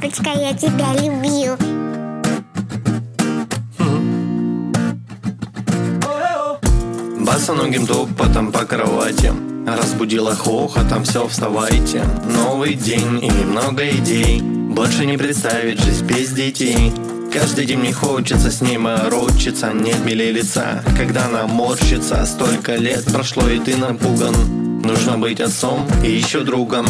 Папочка, я тебя люблю. Босоногим топотом по кровати. Разбудила хохотом, все вставайте. Новый день и немного идей. Больше не представить жизнь без детей. Каждый день мне хочется с ней морочиться. Нет милее лица, когда она морщится. Столько лет прошло и ты напуган. Нужно быть отцом и еще другом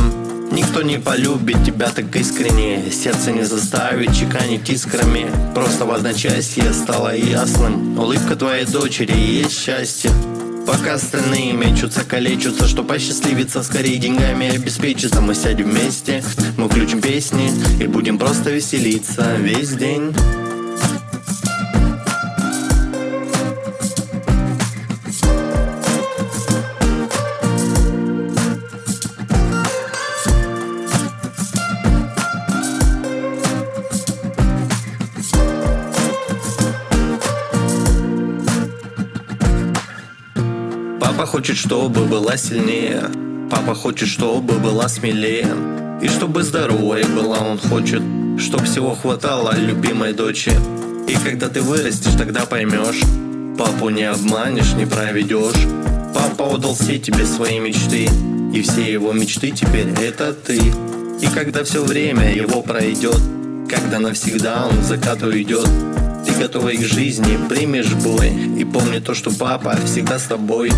Никто не полюбит тебя так искренне. Сердце не заставит чеканить искрами. Просто в одночасье стало ясным. Улыбка твоей дочери и есть счастье. Пока остальные мечутся, калечутся Что посчастливится скорее деньгами обеспечиться Мы сядем вместе, мы включим песни И будем просто веселиться весь день Папа хочет, чтобы была сильнее. Папа хочет, чтобы была смелее. И чтобы здоровой была Он хочет, чтоб всего хватало любимой дочери И когда ты вырастешь, тогда поймешь Папу не обманешь, не проведешь. Папа отдал все тебе свои мечты И все его мечты теперь это ты. И когда все время его пройдет Когда навсегда он в закат уйдет ты готовый к жизни, примешь бой И помни то, что папа всегда с тобой